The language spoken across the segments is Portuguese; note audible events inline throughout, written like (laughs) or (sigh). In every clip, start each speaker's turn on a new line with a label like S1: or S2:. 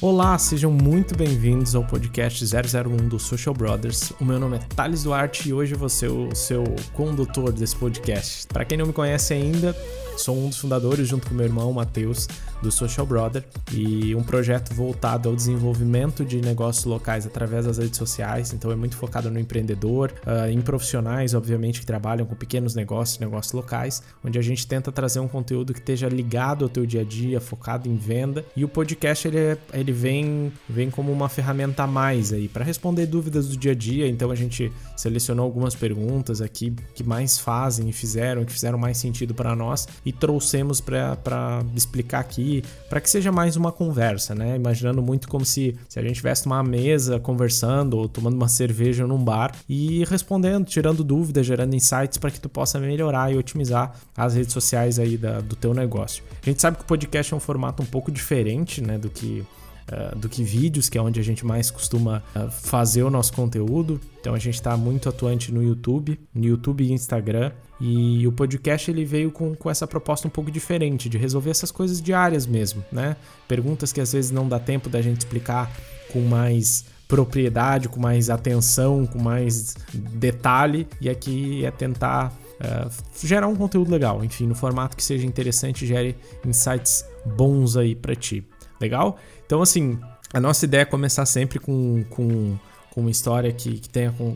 S1: Olá, sejam muito bem-vindos ao podcast 001 do Social Brothers. O meu nome é Thales Duarte e hoje eu vou ser o seu condutor desse podcast. Para quem não me conhece ainda, sou um dos fundadores, junto com meu irmão Matheus, do Social Brother e um projeto voltado ao desenvolvimento de negócios locais através das redes sociais. Então é muito focado no empreendedor, uh, em profissionais, obviamente, que trabalham com pequenos negócios, negócios locais, onde a gente tenta trazer um conteúdo que esteja ligado ao teu dia a dia, focado em venda. E o podcast ele, é, ele vem, vem como uma ferramenta a mais aí para responder dúvidas do dia a dia. Então a gente selecionou algumas perguntas aqui que mais fazem e fizeram, que fizeram mais sentido para nós e trouxemos para explicar aqui para que seja mais uma conversa, né? Imaginando muito como se, se a gente tivesse uma mesa conversando ou tomando uma cerveja num bar e respondendo, tirando dúvidas, gerando insights para que tu possa melhorar e otimizar as redes sociais aí da, do teu negócio. A gente sabe que o podcast é um formato um pouco diferente, né, do que Uh, do que vídeos, que é onde a gente mais costuma uh, fazer o nosso conteúdo. Então a gente está muito atuante no YouTube, no YouTube e Instagram. E o podcast ele veio com, com essa proposta um pouco diferente, de resolver essas coisas diárias mesmo, né? Perguntas que às vezes não dá tempo da gente explicar com mais propriedade, com mais atenção, com mais detalhe. E aqui é tentar uh, gerar um conteúdo legal, enfim, no formato que seja interessante, gere insights bons aí para ti. Legal? Então, assim, a nossa ideia é começar sempre com, com, com uma história que, que tenha com,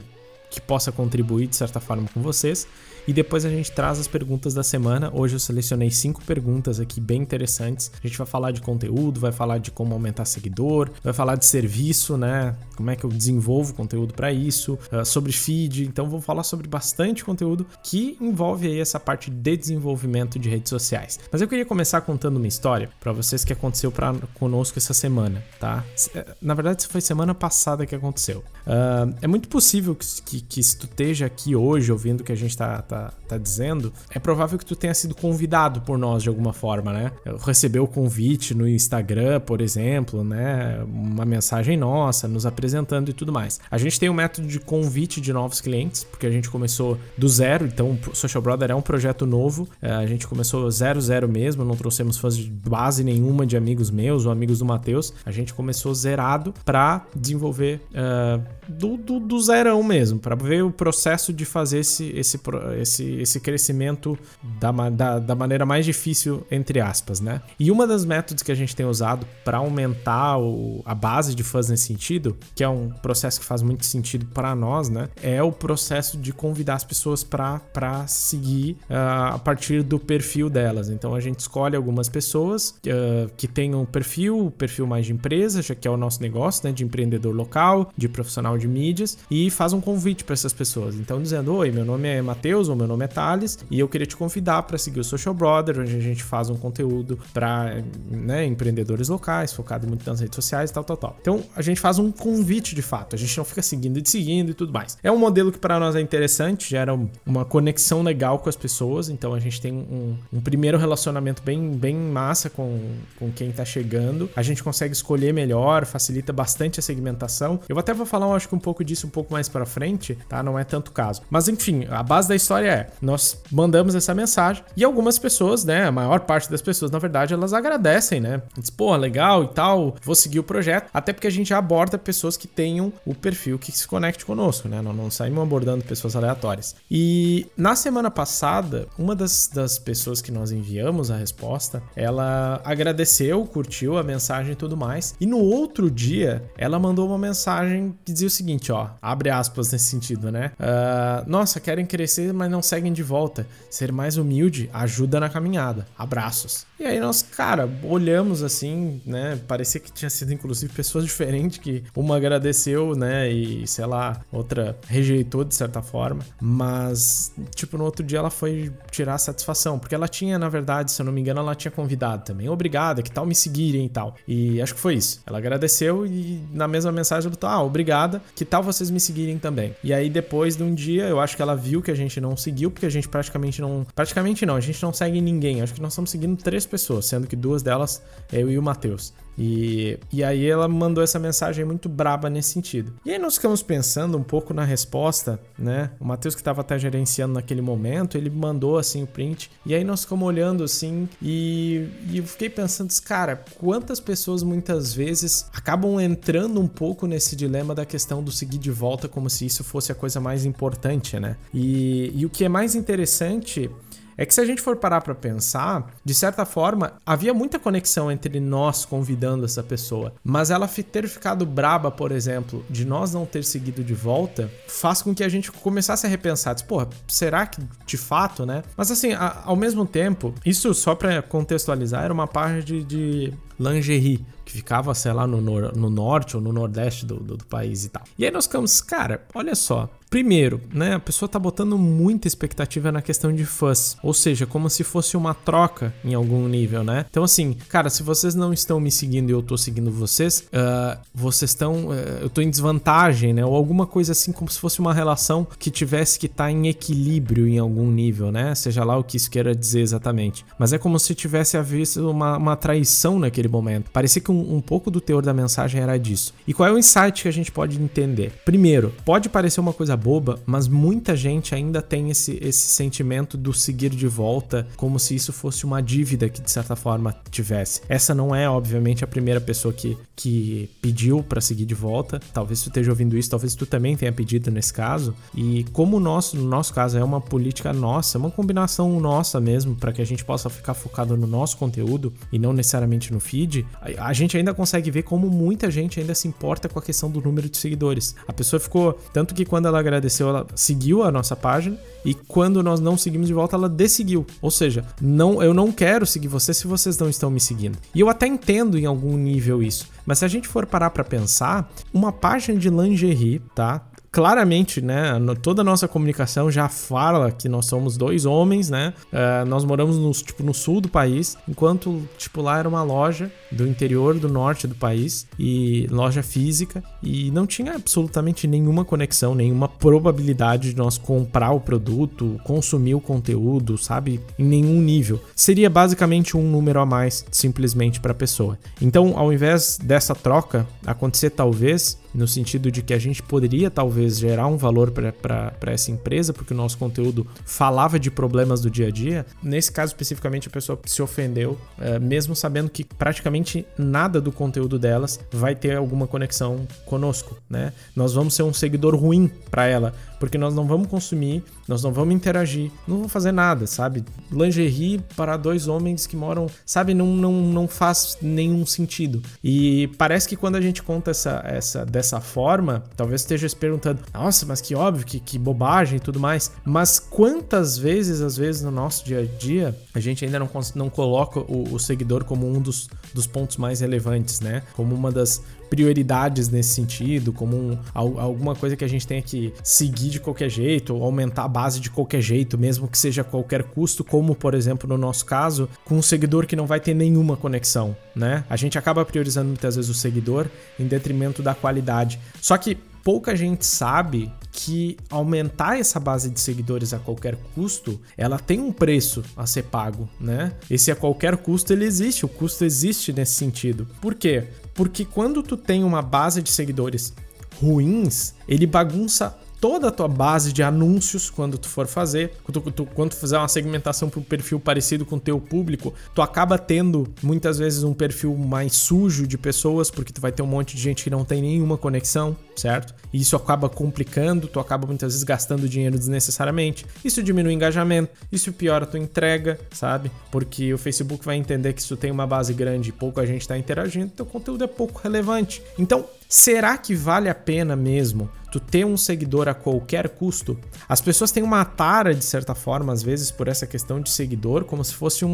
S1: que possa contribuir de certa forma com vocês. E depois a gente traz as perguntas da semana. Hoje eu selecionei cinco perguntas aqui bem interessantes. A gente vai falar de conteúdo, vai falar de como aumentar seguidor, vai falar de serviço, né? Como é que eu desenvolvo conteúdo para isso, uh, sobre feed. Então vou falar sobre bastante conteúdo que envolve aí essa parte de desenvolvimento de redes sociais. Mas eu queria começar contando uma história para vocês que aconteceu para conosco essa semana, tá? Eh, na verdade, foi semana passada que aconteceu. Uh, é muito possível que, que, que, esteja aqui hoje ouvindo que a gente tá, tá, tá, dizendo, é provável que tu tenha sido convidado por nós de alguma forma, né? Recebeu o convite no Instagram, por exemplo, né? Uma mensagem nossa, nos apresentando e tudo mais. A gente tem um método de convite de novos clientes, porque a gente começou do zero, então o Social Brother é um projeto novo. É, a gente começou zero, zero mesmo, não trouxemos fãs de base nenhuma de amigos meus ou amigos do Matheus. A gente começou zerado para desenvolver. Uh, do, do, do zerão mesmo, para ver o processo de fazer esse, esse, esse, esse crescimento da, da, da maneira mais difícil, entre aspas, né? E uma das métodos que a gente tem usado para aumentar o, a base de fãs nesse sentido, que é um processo que faz muito sentido para nós, né? É o processo de convidar as pessoas para seguir uh, a partir do perfil delas. Então a gente escolhe algumas pessoas uh, que tenham um perfil, perfil mais de empresa, já que é o nosso negócio, né? De empreendedor local, de profissional de mídias e faz um convite para essas pessoas. Então, dizendo: Oi, meu nome é Matheus ou meu nome é Thales e eu queria te convidar para seguir o Social Brother, onde a gente faz um conteúdo para né, empreendedores locais, focado muito nas redes sociais e tal, tal, tal. Então, a gente faz um convite de fato, a gente não fica seguindo e seguindo e tudo mais. É um modelo que para nós é interessante, gera uma conexão legal com as pessoas, então a gente tem um, um primeiro relacionamento bem, bem massa com, com quem está chegando. A gente consegue escolher melhor, facilita bastante a segmentação. Eu até vou falar, acho que um pouco disso um pouco mais para frente, tá? Não é tanto caso. Mas enfim, a base da história é: nós mandamos essa mensagem e algumas pessoas, né, a maior parte das pessoas, na verdade, elas agradecem, né? Diz, pô, legal e tal, vou seguir o projeto, até porque a gente aborda pessoas que tenham o perfil que se conecte conosco, né? Não, não saímos abordando pessoas aleatórias. E na semana passada, uma das, das pessoas que nós enviamos a resposta, ela agradeceu, curtiu a mensagem e tudo mais. E no outro dia, ela mandou uma mensagem que dizia o seguinte, ó, abre aspas nesse sentido, né? Uh, nossa, querem crescer, mas não seguem de volta. Ser mais humilde ajuda na caminhada. Abraços. E aí nós, cara, olhamos assim, né? Parecia que tinha sido inclusive pessoas (laughs) diferentes que uma agradeceu, né? E sei lá, outra rejeitou de certa forma. Mas, tipo, no outro dia ela foi tirar a satisfação, porque ela tinha, na verdade, se eu não me engano, ela tinha convidado também. Obrigada, que tal me seguirem e tal. E acho que foi isso. Ela agradeceu e na mesma mensagem ela botou: Ah, obrigada que tal vocês me seguirem também? E aí depois de um dia, eu acho que ela viu que a gente não seguiu, porque a gente praticamente não, praticamente não, a gente não segue ninguém. Acho que nós estamos seguindo três pessoas, sendo que duas delas eu e o Matheus. E, e aí ela mandou essa mensagem muito braba nesse sentido. E aí nós ficamos pensando um pouco na resposta, né? O Matheus que estava até gerenciando naquele momento, ele mandou assim o print. E aí nós ficamos olhando assim e, e eu fiquei pensando, cara, quantas pessoas muitas vezes acabam entrando um pouco nesse dilema da questão do seguir de volta como se isso fosse a coisa mais importante, né? E, e o que é mais interessante é que se a gente for parar para pensar, de certa forma, havia muita conexão entre nós convidando essa pessoa, mas ela ter ficado braba, por exemplo, de nós não ter seguido de volta, faz com que a gente começasse a repensar, diz, porra, será que de fato, né? Mas assim, a, ao mesmo tempo, isso só para contextualizar, era uma página de, de lingerie, que ficava, sei lá, no, no norte ou no nordeste do, do, do, país e tal. E aí nós ficamos, cara, olha só. Primeiro, né, a pessoa tá botando muita expectativa na questão de fãs, ou seja, como se fosse uma troca em algum nível, né? Então, assim, cara, se vocês não estão me seguindo e eu tô seguindo vocês, uh, vocês estão, uh, eu tô em desvantagem, né? Ou alguma coisa assim, como se fosse uma relação que tivesse que estar tá em equilíbrio em algum nível, né? Seja lá o que isso queira dizer exatamente. Mas é como se tivesse havido uma, uma traição naquele momento. Parecia que um, um, pouco do teor da mensagem era disso. E qual é o insight que a gente pode entender? Primeiro, pode parecer uma coisa boba, mas muita gente ainda tem esse, esse sentimento do seguir de volta, como se isso fosse uma dívida que de certa forma tivesse. Essa não é, obviamente, a primeira pessoa que, que pediu para seguir de volta. Talvez tu esteja ouvindo isso, talvez tu também tenha pedido nesse caso. E como o nosso, no nosso caso, é uma política nossa, uma combinação nossa mesmo, para que a gente possa ficar focado no nosso conteúdo e não necessariamente no feed feed, a, gente ainda consegue ver como muita gente ainda se importa com a questão do número de seguidores. A pessoa ficou. Tanto que quando ela agradeceu, ela seguiu a nossa página. E quando nós não seguimos de volta, ela desseguiu. Ou seja, não, eu não quero seguir vocês se vocês não estão me seguindo. E eu até entendo em algum nível isso. Mas se a gente for parar para pensar, uma página de lingerie, tá? claramente, né, toda a nossa comunicação já fala que nós somos dois homens, né? Uh, nós moramos no, tipo, no sul do país, enquanto tipo lá era uma loja do interior do norte do país e loja física e não tinha absolutamente nenhuma conexão, nenhuma probabilidade de nós comprar o produto, consumir o conteúdo, sabe? Em nenhum nível. Seria basicamente um número a mais simplesmente para a pessoa. Então, ao invés dessa troca acontecer talvez no sentido de que a gente poderia talvez gerar um valor para essa empresa, porque o nosso conteúdo falava de problemas do dia a dia. Nesse caso especificamente, a pessoa se ofendeu, é, mesmo sabendo que praticamente nada do conteúdo delas vai ter alguma conexão conosco, né? Nós vamos ser um seguidor ruim para ela, porque nós não vamos consumir, nós não vamos interagir, não vamos fazer nada, sabe? Lingerie para dois homens que moram, sabe? Não, não, não faz nenhum sentido. E parece que quando a gente conta essa, essa dessa forma, talvez esteja se perguntando, nossa, mas que óbvio, que, que bobagem e tudo mais. Mas quantas vezes, às vezes, no nosso dia a dia, a gente ainda não, não coloca o, o seguidor como um dos, dos pontos mais relevantes, né? Como uma das prioridades nesse sentido, como um, alguma coisa que a gente tenha que seguir de qualquer jeito, aumentar a base de qualquer jeito, mesmo que seja a qualquer custo, como por exemplo no nosso caso, com um seguidor que não vai ter nenhuma conexão, né? A gente acaba priorizando muitas vezes o seguidor em detrimento da qualidade. Só que pouca gente sabe que aumentar essa base de seguidores a qualquer custo, ela tem um preço a ser pago, né? Esse a qualquer custo ele existe, o custo existe nesse sentido. Por quê? Porque quando tu tem uma base de seguidores ruins, ele bagunça toda a tua base de anúncios quando tu for fazer. Quando tu, tu, quando tu fizer uma segmentação para um perfil parecido com o teu público, tu acaba tendo muitas vezes um perfil mais sujo de pessoas, porque tu vai ter um monte de gente que não tem nenhuma conexão, certo? E isso acaba complicando, tu acaba muitas vezes gastando dinheiro desnecessariamente. Isso diminui o engajamento, isso piora a tua entrega, sabe? Porque o Facebook vai entender que se tu tem uma base grande e pouco a gente está interagindo, teu conteúdo é pouco relevante. Então, será que vale a pena mesmo tu ter um seguidor a qualquer custo, as pessoas têm uma tara, de certa forma, às vezes, por essa questão de seguidor, como se fosse um,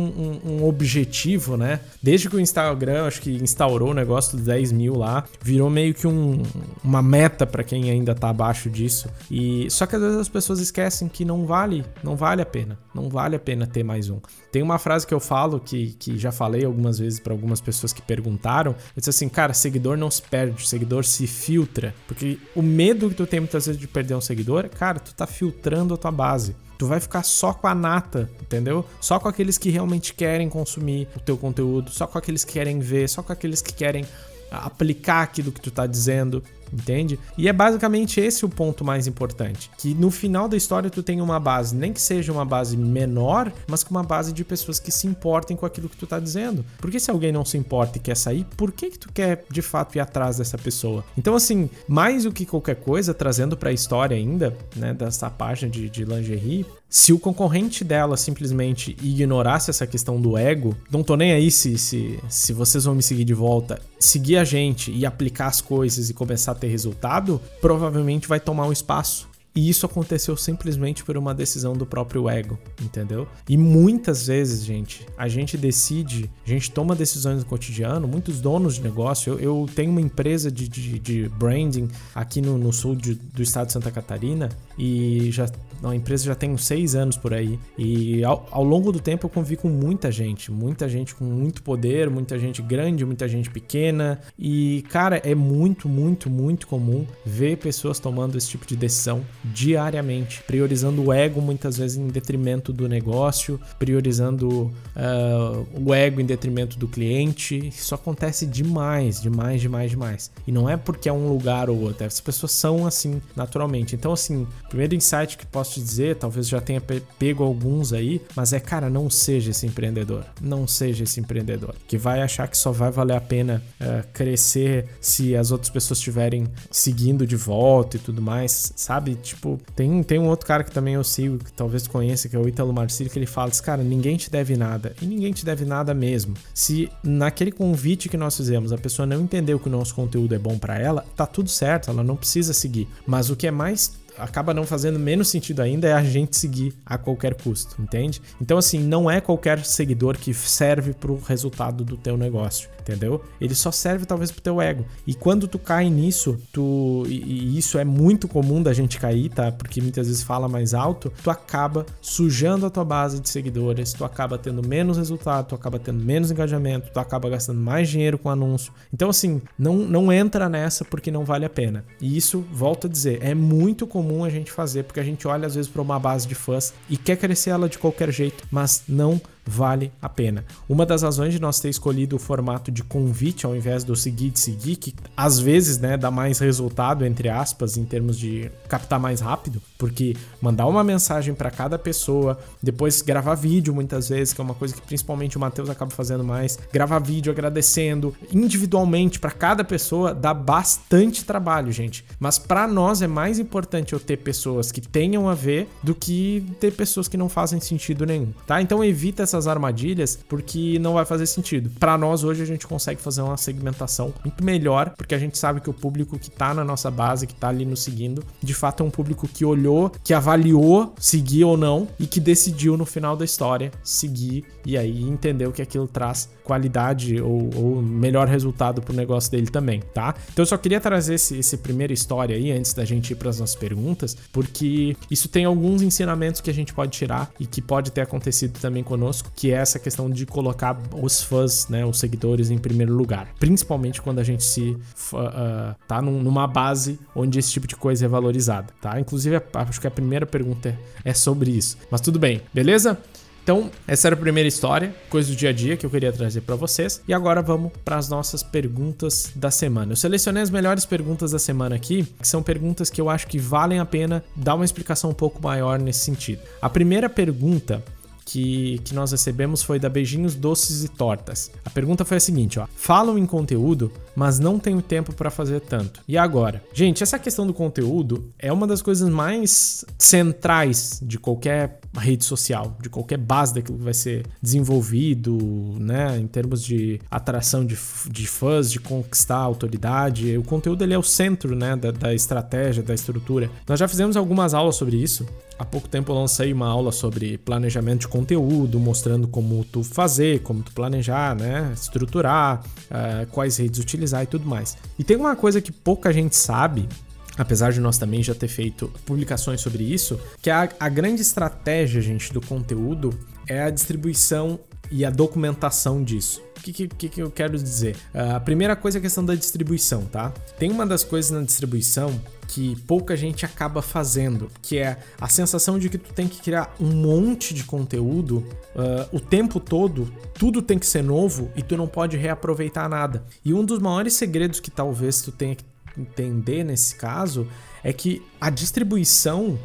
S1: um, um objetivo, né? Desde que o Instagram, acho que instaurou o negócio dos 10 mil lá, virou meio que um, uma meta para quem ainda tá abaixo disso. E só que às vezes as pessoas esquecem que não vale, não vale a pena, não vale a pena ter mais um. Tem uma frase que eu falo que, que já falei algumas vezes para algumas pessoas que perguntaram, eu disse assim, cara, seguidor não se perde, seguidor se filtra, porque o medo que tu tem muitas vezes de perder um seguidor, cara, tu tá filtrando a tua base. Tu vai ficar só com a nata, entendeu? Só com aqueles que realmente querem consumir o teu conteúdo, só com aqueles que querem ver, só com aqueles que querem aplicar aquilo que tu tá dizendo entende? E é basicamente esse o ponto mais importante, que no final da história tu tem uma base, nem que seja uma base menor, mas com uma base de pessoas que se importem com aquilo que tu tá dizendo. Porque se alguém não se importa e quer sair, por que que tu quer de fato ir atrás dessa pessoa? Então assim, mais do que qualquer coisa, trazendo para a história ainda, né, dessa página de, de lingerie, se o concorrente dela simplesmente ignorasse essa questão do ego, não tô nem aí se, se, se vocês vão me seguir de volta, seguir a gente e aplicar as coisas e começar a ter resultado, provavelmente vai tomar um espaço. E isso aconteceu simplesmente por uma decisão do próprio ego, entendeu? E muitas vezes, gente, a gente decide, a gente toma decisões no cotidiano, muitos donos de negócio. Eu, eu tenho uma empresa de, de, de branding aqui no, no sul de, do estado de Santa Catarina e já a empresa já tem uns seis anos por aí. E ao, ao, longo do tempo eu convivi com muita gente, muita gente com muito poder, muita gente grande, muita gente pequena. E, cara, é muito, muito, muito comum ver pessoas tomando esse tipo de decisão diariamente, priorizando o ego muitas vezes em detrimento do negócio, priorizando uh, o ego em detrimento do cliente. Isso acontece demais, demais, demais, demais. E não é porque é um lugar ou outro, as pessoas são assim naturalmente. Então, assim, primeiro insight que posso te dizer, talvez já tenha pego alguns aí, mas é, cara, não seja esse empreendedor. Não seja esse empreendedor que vai achar que só vai valer a pena uh, crescer se as outras pessoas estiverem seguindo de volta e tudo mais, sabe? Tipo, tem, tem um outro cara que também eu sigo, que talvez conheça, que é o Ítalo Marcílio, que ele fala assim, cara, ninguém te deve nada. E ninguém te deve nada mesmo. Se naquele convite que nós fizemos a pessoa não entendeu que o nosso conteúdo é bom para ela, tá tudo certo, ela não precisa seguir. Mas o que é mais acaba não fazendo menos sentido ainda é a gente seguir a qualquer custo, entende? Então assim, não é qualquer seguidor que serve para o resultado do teu negócio entendeu? Ele só serve talvez pro teu ego. E quando tu cai nisso, tu e, isso é muito comum da gente cair, tá? Porque muitas vezes fala mais alto, tu acaba sujando a tua base de seguidores, tu acaba tendo menos resultado, tu acaba tendo menos engajamento, tu acaba gastando mais dinheiro com anúncio. Então assim, não não entra nessa porque não vale a pena. E isso, volto a dizer, é muito comum a gente fazer porque a gente olha às vezes para uma base de fãs e quer crescer ela de qualquer jeito, mas não vale a pena. Uma das razões de nós ter escolhido o formato de convite ao invés do seguir de seguir, que às vezes né, dá mais resultado, entre aspas, em termos de captar mais rápido, porque mandar uma mensagem para cada pessoa, depois gravar vídeo muitas vezes, que é uma coisa que principalmente o Matheus acaba fazendo mais, gravar vídeo agradecendo individualmente para cada pessoa dá bastante trabalho, gente. Mas para nós é mais importante eu ter pessoas que tenham a ver do que ter pessoas que não fazem sentido nenhum, tá? Então evita essa essas armadilhas porque não vai fazer sentido. Para nós hoje a gente consegue fazer uma segmentação muito melhor, porque a gente sabe que o público que tá na nossa base, que tá ali nos seguindo, de fato é um público que olhou, que avaliou seguir ou não e que decidiu no final da história seguir e aí entendeu que aquilo traz qualidade ou, ou melhor resultado pro negócio dele também, tá? Então eu só queria trazer esse, esse primeira história aí antes da gente ir para as nossas perguntas, porque isso tem alguns ensinamentos que a gente pode tirar e que pode ter acontecido também conosco que é essa questão de colocar os fãs, né, os seguidores em primeiro lugar. Principalmente quando a gente se uh, tá num, numa base onde esse tipo de coisa é valorizada, tá? Inclusive, acho que a primeira pergunta é sobre isso. Mas tudo bem, beleza? Então, essa era a primeira história, coisa do dia a dia que eu queria trazer para vocês. E agora vamos para as nossas perguntas da semana. Eu selecionei as melhores perguntas da semana aqui, que são perguntas que eu acho que valem a pena dar uma explicação um pouco maior nesse sentido. A primeira pergunta que, que nós recebemos foi da Beijinhos Doces e Tortas. A pergunta foi a seguinte, ó: "Falam em conteúdo, mas não tenho tempo para fazer tanto. E agora?". Gente, essa questão do conteúdo é uma das coisas mais centrais de qualquer rede social, de qualquer base daquilo que vai ser desenvolvido, né, em termos de atração de, de fãs, de conquistar autoridade. O conteúdo ele é o centro, né, da, da estratégia, da estrutura. Nós já fizemos algumas aulas sobre isso. Há pouco tempo eu lancei uma aula sobre planejamento de conteúdo, mostrando como tu fazer, como tu planejar, né, estruturar, uh, quais redes utilizar e tudo mais. E tem uma coisa que pouca gente sabe apesar de nós também já ter feito publicações sobre isso, que a, a grande estratégia, gente, do conteúdo é a distribuição e a documentação disso. O que, que, que eu quero dizer? Uh, a primeira coisa é a questão da distribuição, tá? Tem uma das coisas na distribuição que pouca gente acaba fazendo, que é a sensação de que tu tem que criar um monte de conteúdo uh, o tempo todo, tudo tem que ser novo e tu não pode reaproveitar nada. E um dos maiores segredos que talvez tu tenha que entender nesse caso é que a distribuição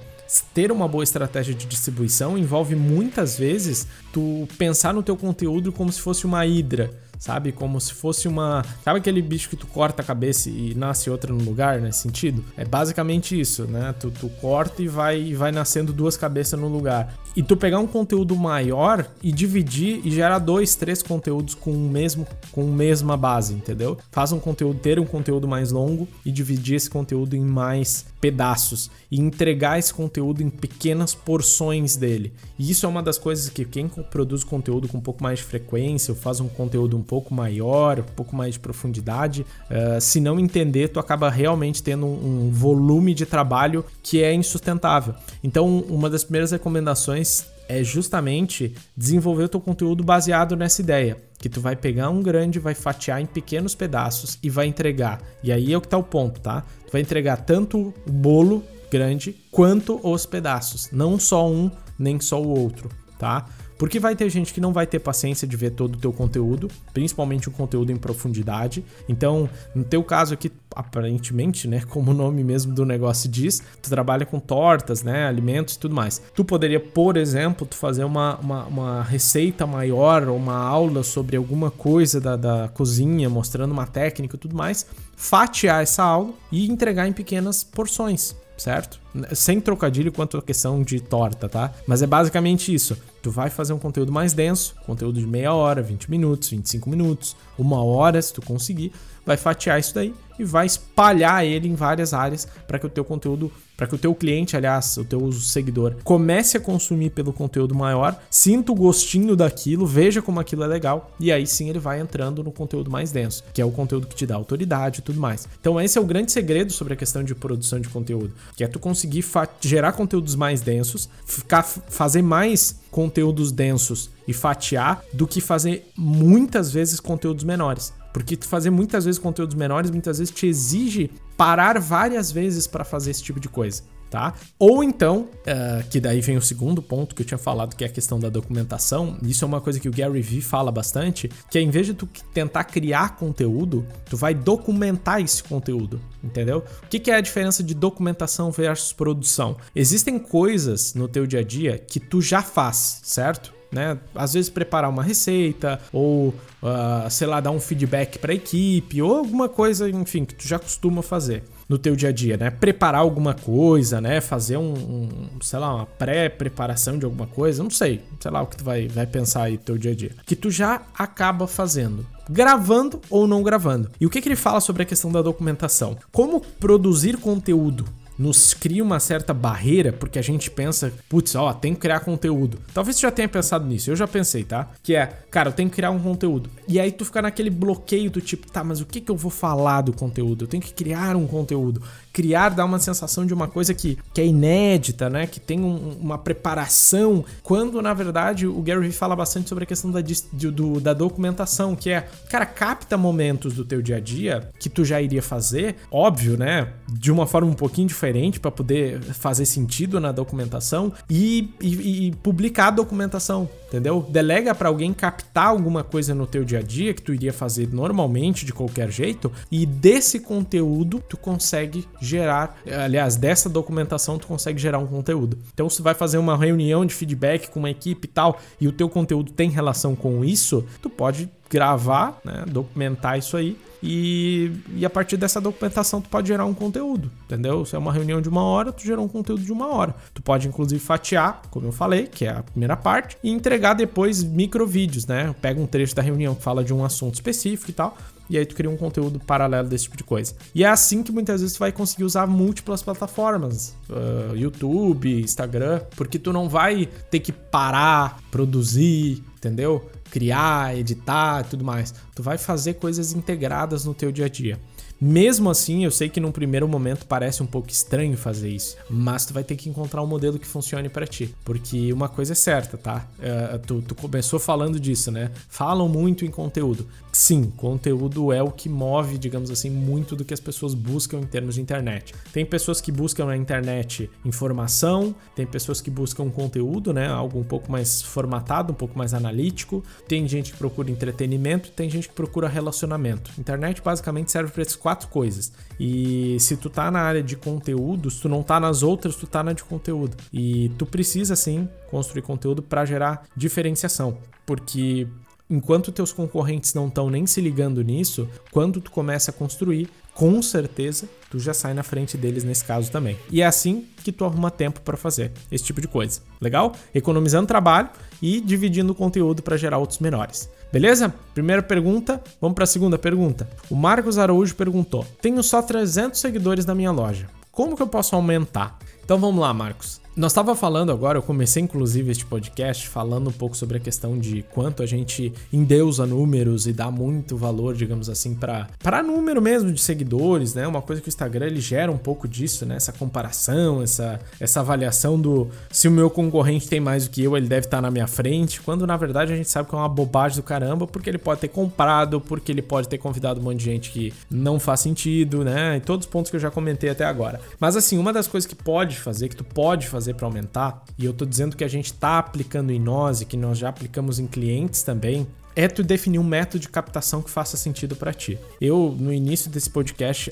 S1: ter uma boa estratégia de distribuição envolve muitas vezes tu pensar no teu conteúdo como se fosse uma hidra sabe? Como se fosse uma. Sabe aquele bicho que tu corta a cabeça e nasce outra no lugar, nesse sentido? É basicamente isso, né? Tu, tu corta e vai, vai nascendo duas cabeças no lugar. E tu pegar um conteúdo maior e dividir e gerar dois, três conteúdos com o mesmo, com a mesma base, entendeu? Faz um conteúdo, ter um conteúdo mais longo e dividir esse conteúdo em mais pedaços e entregar esse conteúdo em pequenas porções dele. E isso é uma das coisas que quem produz conteúdo com um pouco mais de frequência ou faz um conteúdo um pouco maior, um pouco mais de profundidade, uh, se não entender, tu acaba realmente tendo um, um volume de trabalho que é insustentável. Então, uma das primeiras recomendações é justamente desenvolver o teu conteúdo baseado nessa ideia, que tu vai pegar um grande, vai fatiar em pequenos pedaços e vai entregar. E aí é o que tá o ponto, tá? Tu vai entregar tanto o bolo grande quanto os pedaços, não só um nem só o outro, tá? Porque vai ter gente que não vai ter paciência de ver todo o teu conteúdo, principalmente o conteúdo em profundidade. Então, no teu caso aqui, aparentemente, né, (laughs) como o nome mesmo do negócio diz, tu trabalha com tortas, né, alimentos e tudo mais. Tu poderia, por exemplo, tu fazer uma, uma, uma receita maior ou uma aula sobre alguma coisa da, da cozinha, mostrando uma técnica e tudo mais, fatiar essa aula e entregar em pequenas porções certo? Sem trocadilho quanto a questão de torta, tá? Mas é basicamente isso. Tu vai fazer um conteúdo mais denso, conteúdo de meia hora, 20 minutos, 25 minutos, uma hora, se tu conseguir, vai fatiar isso daí e vai espalhar ele em várias áreas para que o teu conteúdo, para que o teu cliente, aliás, o teu seguidor, comece a consumir pelo conteúdo maior, sinta o gostinho daquilo, veja como aquilo é legal e aí sim ele vai entrando no conteúdo mais denso, que é o conteúdo que te dá autoridade e tudo mais. Então esse é o grande segredo sobre a questão de produção de conteúdo, que é tu conseguir gerar conteúdos mais densos, ficar fazer mais conteúdos densos e fatiar do que fazer muitas vezes conteúdos menores. Porque fazer muitas vezes conteúdos menores, muitas vezes te exige parar várias vezes para fazer esse tipo de coisa. Tá? Ou então, uh, que daí vem o segundo ponto que eu tinha falado, que é a questão da documentação. Isso é uma coisa que o Gary Vee fala bastante, que é em vez de tu tentar criar conteúdo, tu vai documentar esse conteúdo, entendeu? O que, que é a diferença de documentação versus produção? Existem coisas no teu dia a dia que tu já faz, certo? Né? Às vezes preparar uma receita ou, uh, sei lá, dar um feedback para a equipe ou alguma coisa, enfim, que tu já costuma fazer no teu dia a dia, né? Preparar alguma coisa, né? Fazer um, um sei lá, uma pré-preparação de alguma coisa, não sei, sei lá o que tu vai, vai pensar aí no teu dia a dia. Que tu já acaba fazendo gravando ou não gravando. E o que, que ele fala sobre a questão da documentação? Como produzir conteúdo nos cria uma certa barreira, porque a gente pensa, putz, ó, tem que criar conteúdo. Talvez você já tenha pensado nisso, eu já pensei, tá? Que é, cara, eu tenho que criar um conteúdo. E aí tu fica naquele bloqueio do tipo, tá, mas o que que eu vou falar do conteúdo? Eu tenho que criar um conteúdo criar dá uma sensação de uma coisa que, que é inédita, né? Que tem um, uma preparação, quando na verdade o Gary fala bastante sobre a questão da, do, da documentação, que é, cara, capta momentos do teu dia a dia que tu já iria fazer, óbvio, né? De uma forma um pouquinho diferente para poder fazer sentido na documentação e, e, e publicar a documentação, entendeu? Delega para alguém captar alguma coisa no teu dia a dia que tu iria fazer normalmente de qualquer jeito e desse conteúdo tu consegue gerar, aliás, dessa documentação tu consegue gerar um conteúdo. Então, se vai fazer uma reunião de feedback com uma equipe e tal, e o teu conteúdo tem relação com isso, tu pode gravar, né, documentar isso aí e, e a partir dessa documentação tu pode gerar um conteúdo, entendeu? Se é uma reunião de uma hora, tu gerou um conteúdo de uma hora. Tu pode inclusive fatiar, como eu falei, que é a primeira parte, e entregar depois micro vídeos, né? Pega um trecho da reunião que fala de um assunto específico e tal, e aí tu cria um conteúdo paralelo desse tipo de coisa. E é assim que muitas vezes tu vai conseguir usar múltiplas plataformas, uh, YouTube, Instagram, porque tu não vai ter que parar, produzir, entendeu? Criar, editar e tudo mais. Tu vai fazer coisas integradas no teu dia a dia. Mesmo assim, eu sei que num primeiro momento parece um pouco estranho fazer isso, mas tu vai ter que encontrar um modelo que funcione para ti, porque uma coisa é certa, tá? Uh, tu, tu começou falando disso, né? Falam muito em conteúdo. Sim, conteúdo é o que move, digamos assim, muito do que as pessoas buscam em termos de internet. Tem pessoas que buscam na internet informação, tem pessoas que buscam conteúdo, né? Algo um pouco mais formatado, um pouco mais analítico. Tem gente que procura entretenimento, tem gente que procura relacionamento. Internet basicamente serve para essas quatro coisas. E se tu tá na área de conteúdo, se tu não tá nas outras, tu tá na de conteúdo. E tu precisa sim construir conteúdo para gerar diferenciação, porque enquanto teus concorrentes não estão nem se ligando nisso, quando tu começa a construir, com certeza tu já sai na frente deles nesse caso também. E é assim que tu arruma tempo para fazer esse tipo de coisa. Legal? Economizando trabalho e dividindo o conteúdo para gerar outros menores. Beleza? Primeira pergunta, vamos para a segunda pergunta. O Marcos Araújo perguntou: "Tenho só 300 seguidores na minha loja. Como que eu posso aumentar?" Então vamos lá, Marcos. Nós estava falando agora, eu comecei inclusive este podcast falando um pouco sobre a questão de quanto a gente endeusa números e dá muito valor, digamos assim, para número mesmo de seguidores, né? Uma coisa que o Instagram ele gera um pouco disso, né? Essa comparação, essa essa avaliação do se o meu concorrente tem mais do que eu, ele deve estar na minha frente, quando na verdade a gente sabe que é uma bobagem do caramba, porque ele pode ter comprado, porque ele pode ter convidado um monte de gente que não faz sentido, né? E todos os pontos que eu já comentei até agora. Mas assim, uma das coisas que pode fazer, que tu pode fazer fazer para aumentar, e eu estou dizendo que a gente está aplicando em nós e que nós já aplicamos em clientes também, é tu definir um método de captação que faça sentido para ti. Eu, no início desse podcast,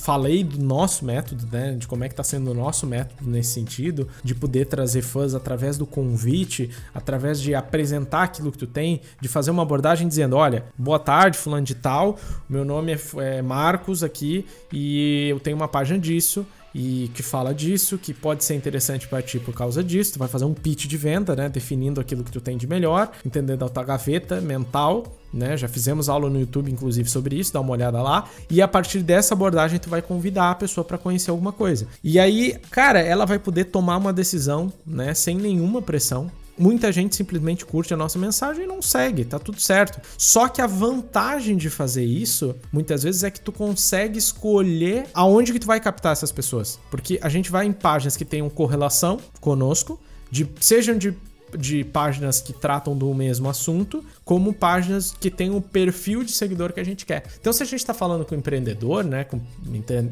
S1: falei do nosso método, né? De como é que tá sendo o nosso método nesse sentido, de poder trazer fãs através do convite, através de apresentar aquilo que tu tem, de fazer uma abordagem dizendo: olha, boa tarde, fulano de tal, meu nome é, é Marcos aqui e eu tenho uma página disso e que fala disso, que pode ser interessante para ti por causa disso. Tu vai fazer um pitch de venda, né? Definindo aquilo que tu tem de melhor, entendendo a tua gaveta mental, né? Já fizemos aula no YouTube, inclusive, sobre isso, dá uma olhada lá. E a partir dessa abordagem, tu vai convidar a pessoa para conhecer alguma coisa. E aí, cara, ela vai poder tomar uma decisão, né? Sem nenhuma pressão muita gente simplesmente curte a nossa mensagem e não segue, tá tudo certo. Só que a vantagem de fazer isso, muitas vezes, é que tu consegue escolher aonde que tu vai captar essas pessoas. Porque a gente vai em páginas que tenham correlação conosco, de, sejam de de páginas que tratam do mesmo assunto, como páginas que têm o perfil de seguidor que a gente quer. Então, se a gente está falando com empreendedor, né, com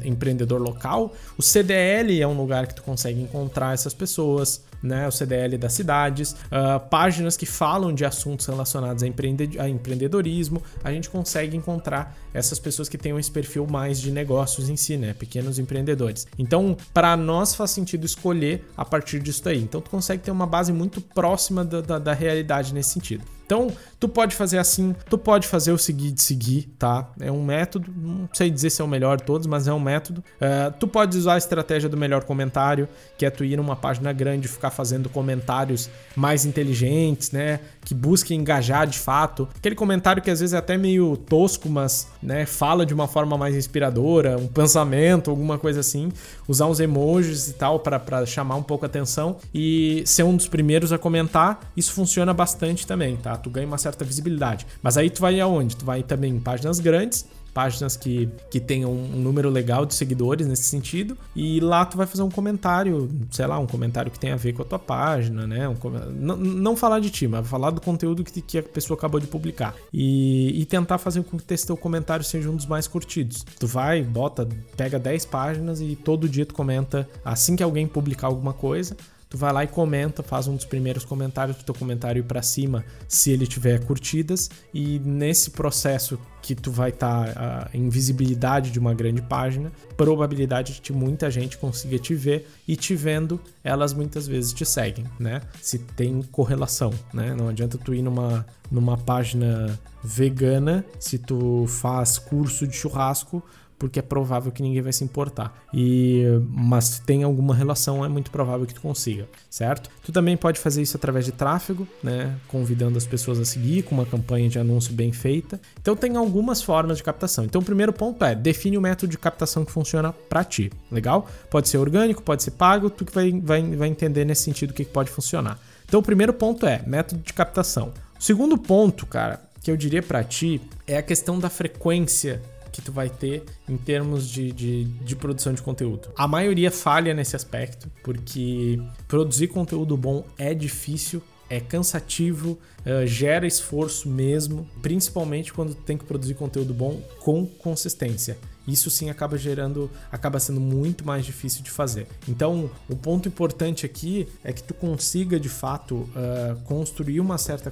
S1: empreendedor local, o CDL é um lugar que tu consegue encontrar essas pessoas né, o CDL das cidades, uh, páginas que falam de assuntos relacionados a, empreende a empreendedorismo, a gente consegue encontrar essas pessoas que tenham esse perfil mais de negócios em si, né, pequenos empreendedores. Então, para nós faz sentido escolher a partir disso daí. Então, tu consegue ter uma base muito próxima da, da, da realidade nesse sentido. Então, tu pode fazer assim, tu pode fazer o seguir de seguir, tá? É um método, não sei dizer se é o melhor de todos, mas é um método. Uh, tu pode usar a estratégia do melhor comentário, que é tu ir numa página grande e ficar fazendo comentários mais inteligentes, né? Que busquem engajar de fato. Aquele comentário que às vezes é até meio tosco, mas, né, fala de uma forma mais inspiradora, um pensamento, alguma coisa assim. Usar uns emojis e tal para chamar um pouco a atenção e ser um dos primeiros a comentar, isso funciona bastante também, tá? Tu ganha uma certa visibilidade. Mas aí tu vai aonde? Tu vai também em páginas grandes, páginas que, que tenham um número legal de seguidores nesse sentido, e lá tu vai fazer um comentário, sei lá, um comentário que tem a ver com a tua página, né? Um, não, não falar de ti, mas falar do conteúdo que, que a pessoa acabou de publicar. E, e tentar fazer com que esse teu comentário seja um dos mais curtidos. Tu vai, bota, pega 10 páginas e todo dia tu comenta assim que alguém publicar alguma coisa tu vai lá e comenta, faz um dos primeiros comentários do teu comentário para cima, se ele tiver curtidas, e nesse processo que tu vai estar tá, em visibilidade de uma grande página, probabilidade de muita gente consiga te ver e te vendo, elas muitas vezes te seguem, né? Se tem correlação, né? Não adianta tu ir numa, numa página vegana se tu faz curso de churrasco porque é provável que ninguém vai se importar. E mas se tem alguma relação, é muito provável que tu consiga, certo? Tu também pode fazer isso através de tráfego, né, convidando as pessoas a seguir com uma campanha de anúncio bem feita. Então tem algumas formas de captação. Então o primeiro ponto é define o método de captação que funciona para ti, legal? Pode ser orgânico, pode ser pago, tu que vai, vai, vai entender nesse sentido o que pode funcionar. Então o primeiro ponto é método de captação. O segundo ponto, cara, que eu diria para ti é a questão da frequência que tu vai ter em termos de, de, de produção de conteúdo. A maioria falha nesse aspecto, porque produzir conteúdo bom é difícil, é cansativo, uh, gera esforço mesmo, principalmente quando tem que produzir conteúdo bom com consistência. Isso sim acaba gerando, acaba sendo muito mais difícil de fazer. Então, o ponto importante aqui é que tu consiga de fato uh, construir uma certa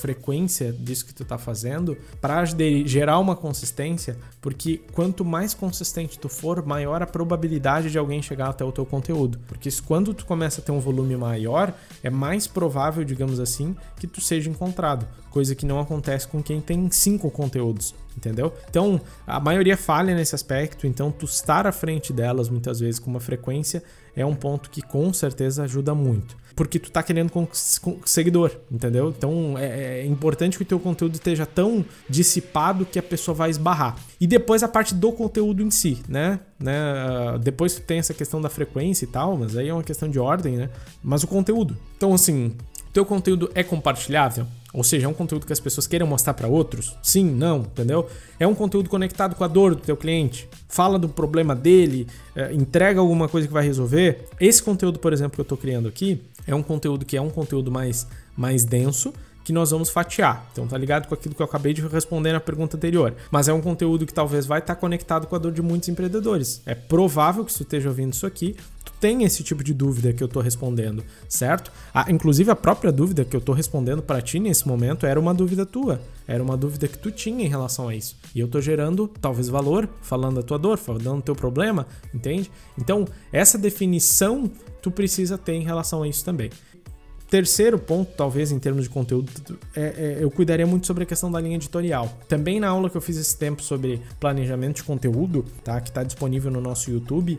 S1: frequência disso que tu está fazendo para gerar uma consistência, porque quanto mais consistente tu for, maior a probabilidade de alguém chegar até o teu conteúdo. Porque quando tu começa a ter um volume maior, é mais provável, digamos assim, que tu seja encontrado, coisa que não acontece com quem tem cinco conteúdos entendeu? Então, a maioria falha nesse aspecto, então tu estar à frente delas muitas vezes com uma frequência é um ponto que com certeza ajuda muito. Porque tu tá querendo com, seguidor, entendeu? Então é, é, importante que o teu conteúdo esteja tão dissipado que a pessoa vai esbarrar. E depois a parte do conteúdo em si, né? né? Depois tu tem essa questão da frequência e tal, mas aí é uma questão de ordem, né? Mas o conteúdo. Então, assim, teu conteúdo é compartilhável? Ou seja, é um conteúdo que as pessoas queiram mostrar para outros? Sim, não, entendeu? É um conteúdo conectado com a dor do teu cliente. Fala do problema dele, é, entrega alguma coisa que vai resolver. Esse conteúdo, por exemplo, que eu estou criando aqui, é um conteúdo que é um conteúdo mais, mais denso, que nós vamos fatiar. Então tá ligado com aquilo que eu acabei de responder na pergunta anterior. Mas é um conteúdo que talvez vai estar tá conectado com a dor de muitos empreendedores. É provável que tu esteja ouvindo isso aqui, tem esse tipo de dúvida que eu estou respondendo, certo? Inclusive a própria dúvida que eu estou respondendo para ti nesse momento era uma dúvida tua, era uma dúvida que tu tinha em relação a isso. E eu estou gerando talvez valor, falando da tua dor, falando do teu problema, entende? Então, essa definição tu precisa ter em relação a isso também. Terceiro ponto, talvez em termos de conteúdo, é, é, eu cuidaria muito sobre a questão da linha editorial. Também na aula que eu fiz esse tempo sobre planejamento de conteúdo, tá, que está disponível no nosso YouTube,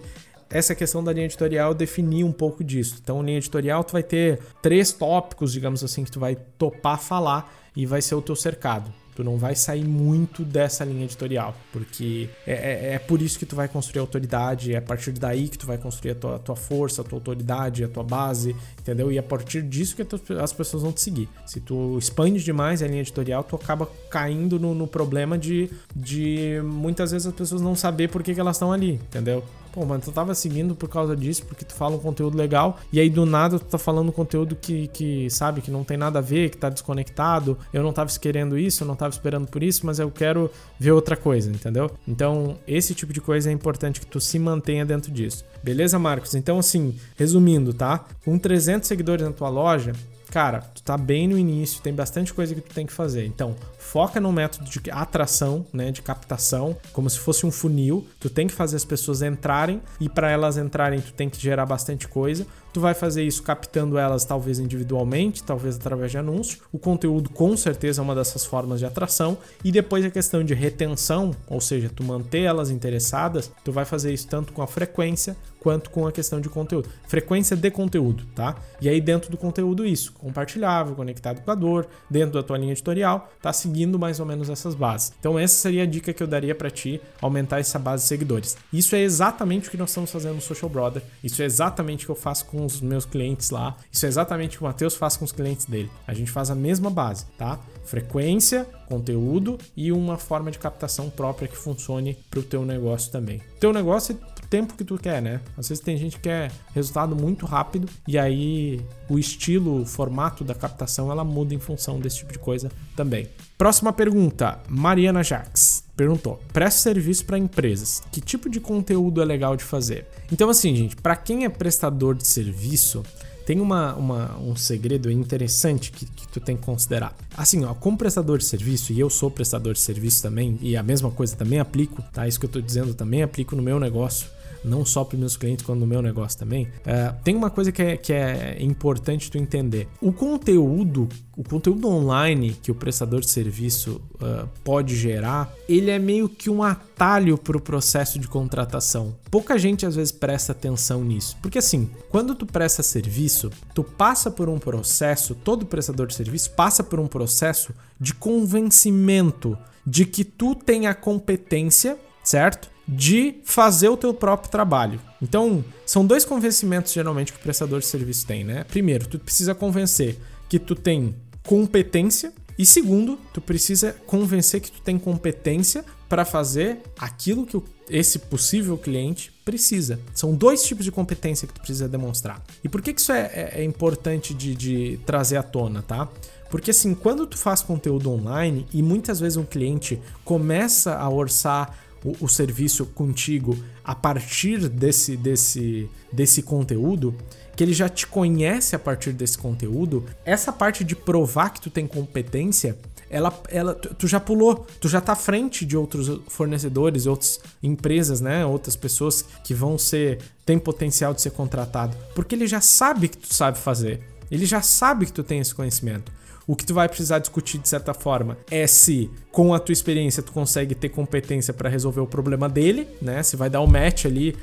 S1: essa questão da linha editorial definir um pouco disso. Então, linha editorial, tu vai ter três tópicos, digamos assim, que tu vai topar falar e vai ser o teu cercado. Tu não vai sair muito dessa linha editorial, porque é, é, é, por isso que tu vai construir autoridade, é a partir daí que tu vai construir a tua, a tua força, a tua autoridade, a tua base, entendeu? E é a partir disso que as pessoas vão te seguir. Se tu expande demais a linha editorial, tu acaba caindo no, no problema de, de muitas vezes as pessoas não saber por que, que elas estão ali, entendeu? Pô, mas tu tava seguindo por causa disso, porque tu fala um conteúdo legal, e aí do nada tu tá falando conteúdo que, que sabe, que não tem nada a ver, que tá desconectado. Eu não tava querendo isso, eu não tava esperando por isso, mas eu quero ver outra coisa, entendeu? Então, esse tipo de coisa é importante que tu se mantenha dentro disso. Beleza, Marcos? Então, assim, resumindo, tá? Com 300 seguidores na tua loja, cara, tu tá bem no início, tem bastante coisa que tu tem que fazer. Então, foca no método de atração, né, de captação, como se fosse um funil. Tu tem que fazer as pessoas entrarem e para elas entrarem tu tem que gerar bastante coisa. Tu vai fazer isso captando elas talvez individualmente, talvez através de anúncio. O conteúdo com certeza é uma dessas formas de atração e depois a questão de retenção, ou seja, tu manter elas interessadas, tu vai fazer isso tanto com a frequência quanto com a questão de conteúdo. Frequência de conteúdo, tá? E aí dentro do conteúdo isso, compartilhável, conectado com a dor, dentro da tua linha editorial, tá seguindo mais ou menos essas bases. Então essa seria a dica que eu daria para ti, aumentar essa base de seguidores. Isso é exatamente o que nós estamos fazendo no Social Brother. Isso é exatamente o que eu faço com os meus clientes lá. Isso é exatamente o que o Matheus faz com os clientes dele. A gente faz a mesma base, tá? Frequência, conteúdo e uma forma de captação própria que funcione para o teu negócio também. Teu negócio tempo que tu quer, né? Às vezes tem gente que quer resultado muito rápido e aí o estilo, o formato da captação ela muda em função desse tipo de coisa também. Próxima pergunta, Mariana Jax perguntou: presta serviço para empresas. Que tipo de conteúdo é legal de fazer? Então assim, gente, para quem é prestador de serviço, tem uma, uma, um segredo interessante que, que tu tem que considerar. Assim, ó, como prestador de serviço, e eu sou prestador de serviço também, e a mesma coisa também aplico, tá? Isso que eu tô dizendo também aplico no meu negócio não só para meus clientes, quanto no meu negócio também. Uh, tem uma coisa que é, que é importante tu entender. O conteúdo, o conteúdo online que o prestador de serviço uh, pode gerar, ele é meio que um atalho para o processo de contratação. Pouca gente às vezes presta atenção nisso. Porque assim, quando tu presta serviço, tu passa por um processo, todo prestador de serviço passa por um processo de convencimento de que tu tem a competência, certo? De fazer o teu próprio trabalho. Então, são dois convencimentos geralmente que o prestador de serviço tem, né? Primeiro, tu precisa convencer que tu tem competência E segundo, tu precisa convencer que tu tem competência para fazer aquilo que esse possível cliente precisa. São dois tipos de competência que tu precisa demonstrar. E por que, isso é, é, é importante de, de trazer à tona, tá? Porque assim, quando tu faz conteúdo online e muitas vezes um cliente começa a orçar o, o serviço contigo a partir desse, desse, desse conteúdo, que ele já te conhece a partir desse conteúdo, essa parte de provar que tu tem competência, ela, ela, tu já pulou, tu já tá à frente de outros fornecedores, outras empresas, né, outras pessoas que vão ser, tem potencial de ser contratado, porque ele já sabe que tu sabe fazer, ele já sabe que tu tem esse conhecimento. O que tu vai precisar discutir de certa forma é se com a tua experiência tu consegue ter competência para resolver o problema dele, né? Se vai dar o um match ali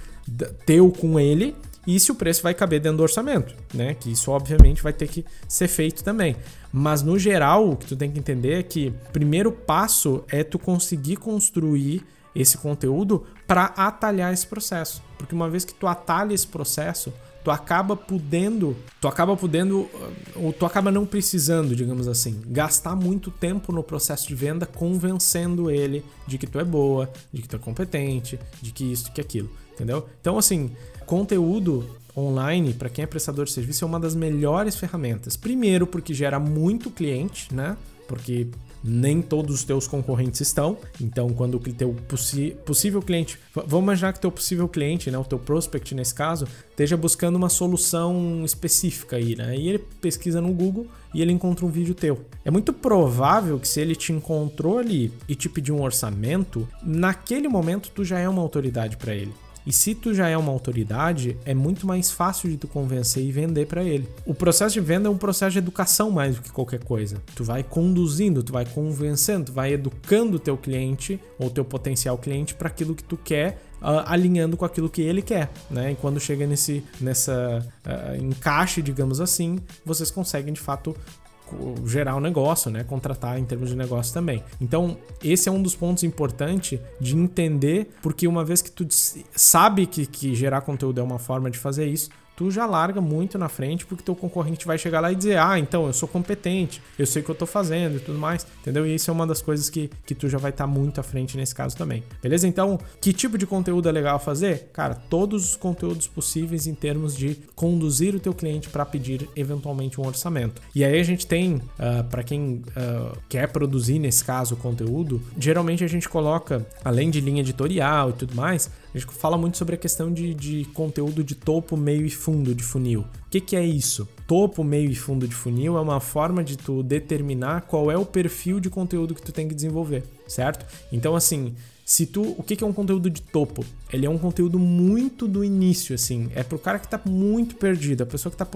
S1: teu com ele e se o preço vai caber dentro do orçamento, né? Que isso obviamente vai ter que ser feito também. Mas no geral, o que tu tem que entender é que o primeiro passo é tu conseguir construir esse conteúdo para atalhar esse processo. Porque uma vez que tu atalha esse processo, tu acaba podendo, tu acaba podendo, ou tu acaba não precisando, digamos assim, gastar muito tempo no processo de venda convencendo ele de que tu é boa, de que tu é competente, de que isso, que aquilo, entendeu? Então, assim, conteúdo online, para quem é prestador de serviço, é uma das melhores ferramentas. Primeiro, porque gera muito cliente, né? Porque nem todos os teus concorrentes estão. Então, quando o teu possível cliente, vamos imaginar que teu possível cliente, né, o teu prospect nesse caso, esteja buscando uma solução específica aí, né? E ele pesquisa no Google e ele encontra um vídeo teu. É muito provável que se ele te encontrou ali e te pediu um orçamento, naquele momento tu já é uma autoridade para ele. E se tu já é uma autoridade, é muito mais fácil de tu convencer e vender para ele. O processo de venda é um processo de educação mais do que qualquer coisa. Tu vai conduzindo, tu vai convencendo, tu vai educando o teu cliente ou teu potencial cliente para aquilo que tu quer Uh, alinhando com aquilo que ele quer, né? E quando chega nesse nessa uh, encaixe, digamos assim, vocês conseguem de fato gerar o um negócio, né? Contratar em termos de negócio também. Então, esse é um dos pontos importantes de entender, porque uma vez que tu sabe que, que gerar conteúdo é uma forma de fazer isso, tu já larga muito na frente porque teu concorrente vai chegar lá e dizer: "Ah, então eu sou competente, eu sei o que eu tô fazendo e tudo mais". Entendeu? E isso é uma das coisas que, que tu já vai estar tá muito à frente nesse caso também. Beleza? Então, que tipo de conteúdo é legal fazer? Cara, todos os conteúdos possíveis em termos de conduzir o teu cliente para pedir eventualmente um orçamento. E aí a gente tem, uh, ah, para quem uh, quer produzir nesse caso conteúdo, geralmente a gente coloca, além de linha editorial e tudo mais, a gente fala muito sobre a questão de, de conteúdo de topo, meio e fundo de funil. O que, que é isso? Topo, meio e fundo de funil é uma forma de tu determinar qual é o perfil de conteúdo que tu tem que desenvolver, certo? Então, assim, se tu, o que é um conteúdo de topo? Ele é um conteúdo muito do início, assim. É pro cara que tá muito perdido, a pessoa que tá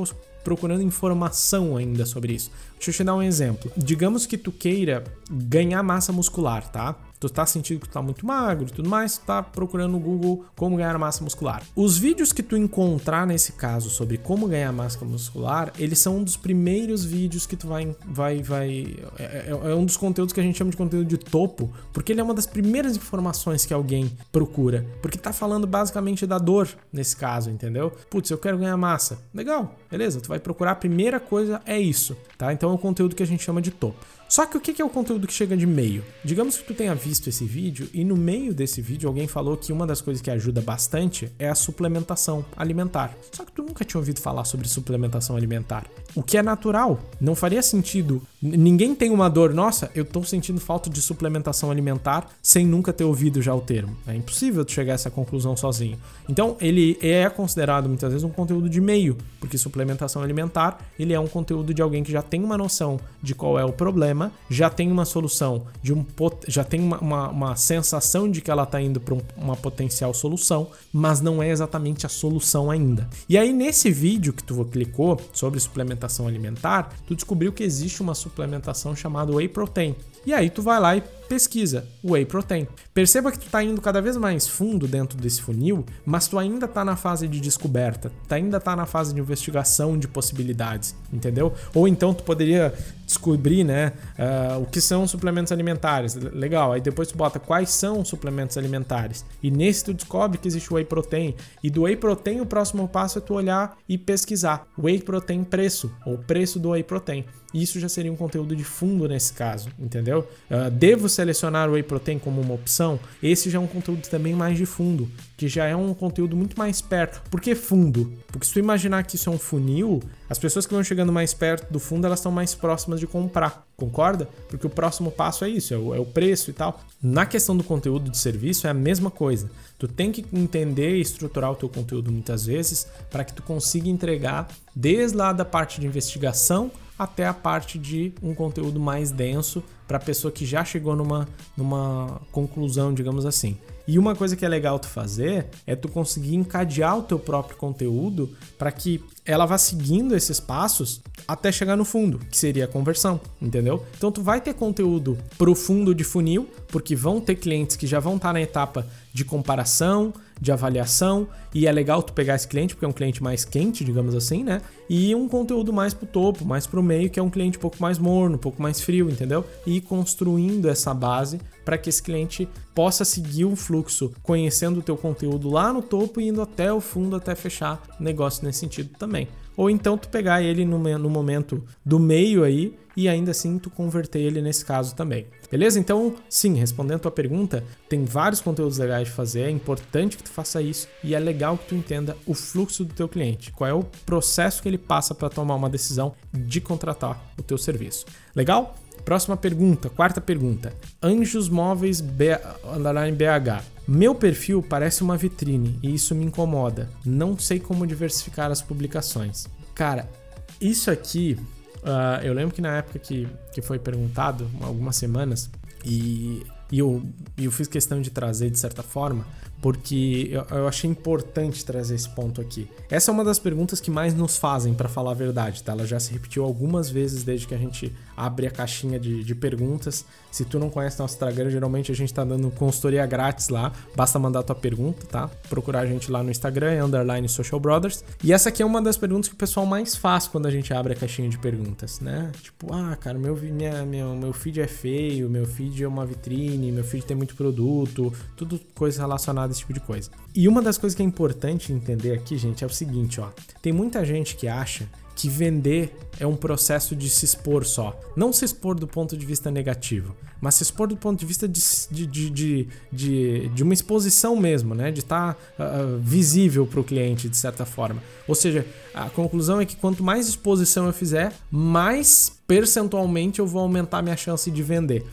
S1: procurando informação ainda sobre isso. Deixa eu te dar um exemplo. Digamos que tu queira ganhar massa muscular, tá? Tu tá sentindo que tu tá muito magro e tudo mais, tu tá procurando no Google como ganhar massa muscular. Os vídeos que tu encontrar nesse caso sobre como ganhar massa muscular, eles são um dos primeiros vídeos que tu vai vai vai é, é, é um dos conteúdos que a gente chama de conteúdo de topo, porque ele é uma das primeiras informações que alguém procura, porque tá falando basicamente da dor nesse caso, entendeu? Putz, eu quero ganhar massa. Legal, beleza? Tu vai procurar a primeira coisa é isso, tá? Então é o conteúdo que a gente chama de topo. Só que o que é o conteúdo que chega de meio? Digamos que tu tenha visto esse vídeo e no meio desse vídeo alguém falou que uma das coisas que ajuda bastante é a suplementação alimentar. Só que tu nunca tinha ouvido falar sobre suplementação alimentar. O que é natural. Não faria sentido. Ninguém tem uma dor, nossa, eu tô sentindo falta de suplementação alimentar sem nunca ter ouvido já o termo. É impossível tu chegar a essa conclusão sozinho. Então, ele é considerado muitas vezes um conteúdo de meio, porque suplementação alimentar, ele é um conteúdo de alguém que já tem uma noção de qual é o problema problema, já tem uma solução, de um, já tem uma, uma, uma sensação de que ela está indo para um, uma potencial solução, mas não é exatamente a solução ainda. E aí, nesse vídeo que tu clicou sobre suplementação alimentar, tu descobriu que existe uma suplementação chamada Whey Protein. E aí tu vai lá e pesquisa whey protein. Perceba que tu está indo cada vez mais fundo dentro desse funil, mas tu ainda está na fase de descoberta, tu ainda está na fase de investigação de possibilidades, entendeu? Ou então tu poderia descobrir, né, uh, o que são suplementos alimentares. Legal, aí depois tu bota quais são os suplementos alimentares. E nesse tu descobre que existe whey protein. E do whey protein o próximo passo é tu olhar e pesquisar whey protein preço ou preço do whey protein. Isso já seria um conteúdo de fundo nesse caso, entendeu? Uh, devo selecionar o whey protein como uma opção? Esse já é um conteúdo também mais de fundo, que já é um conteúdo muito mais perto. Por que fundo? Porque se tu imaginar que isso é um funil, as pessoas que vão chegando mais perto do fundo, elas estão mais próximas de comprar. Concorda? Porque o próximo passo é isso, é o, é o, preço e tal. Na questão do conteúdo de serviço é a mesma coisa. Tu tem que entender e estruturar o teu conteúdo muitas vezes para que tu consiga entregar desde lá da parte de investigação até a parte de um conteúdo mais denso para a pessoa que já chegou numa, numa conclusão, digamos assim. E uma coisa que é legal tu fazer é tu conseguir encadear o teu próprio conteúdo para que ela vá seguindo esses passos até chegar no fundo, que seria a conversão, entendeu? Então tu vai ter conteúdo pro fundo de funil, porque vão ter clientes que já vão estar tá na etapa de comparação, de avaliação, e é legal tu pegar esse cliente, porque é um cliente mais quente, digamos assim, né? E um conteúdo mais pro topo, mais pro meio, que é um cliente um pouco mais morno, um pouco mais frio, entendeu? E construindo essa base para que esse cliente possa seguir o fluxo, conhecendo o teu conteúdo lá no topo e indo até o fundo até fechar negócio nesse sentido também. Ou então tu pegar ele no, no momento do meio aí e ainda assim tu converter ele nesse caso também. Beleza? Então, sim, respondendo a tua pergunta, tem vários conteúdos legais de fazer, é importante que tu faça isso e é legal que tu entenda o fluxo do teu cliente, qual é o processo que ele passa para tomar uma decisão de contratar o teu serviço. Legal? Próxima pergunta, quarta pergunta. Anjos Móveis B, BH. Meu perfil parece uma vitrine e isso me incomoda. Não sei como diversificar as publicações. Cara, isso aqui, uh, eu lembro que na época que, que foi perguntado, algumas semanas, e, e eu, eu fiz questão de trazer de certa forma, porque eu, eu, achei importante trazer esse ponto aqui. Essa é uma das perguntas que mais nos fazem, para falar a verdade, tá? Ela já se repetiu algumas vezes desde que a gente abre a caixinha de, de perguntas. Se tu não conhece nosso Instagram, geralmente a gente tá dando consultoria grátis lá, basta mandar tua pergunta, tá? Procurar a gente lá no Instagram, é underline Social Brothers. E essa aqui é uma das perguntas que o pessoal mais faz quando a gente abre a caixinha de perguntas, né? Tipo, ah, cara, meu, minha, meu, meu feed é feio, meu feed é uma vitrine, meu feed tem muito produto, tudo coisa relacionada esse tipo de coisa. E uma das coisas que é importante entender aqui, gente, é o seguinte, ó. Tem muita gente que acha que vender é um processo de se expor só. Não se expor do ponto de vista negativo, mas se expor do ponto de vista de, de, de, de, de uma exposição mesmo, né? De estar tá, uh, visível para o cliente, de certa forma. Ou seja, a conclusão é que quanto mais exposição eu fizer, mais percentualmente eu vou aumentar minha chance de vender.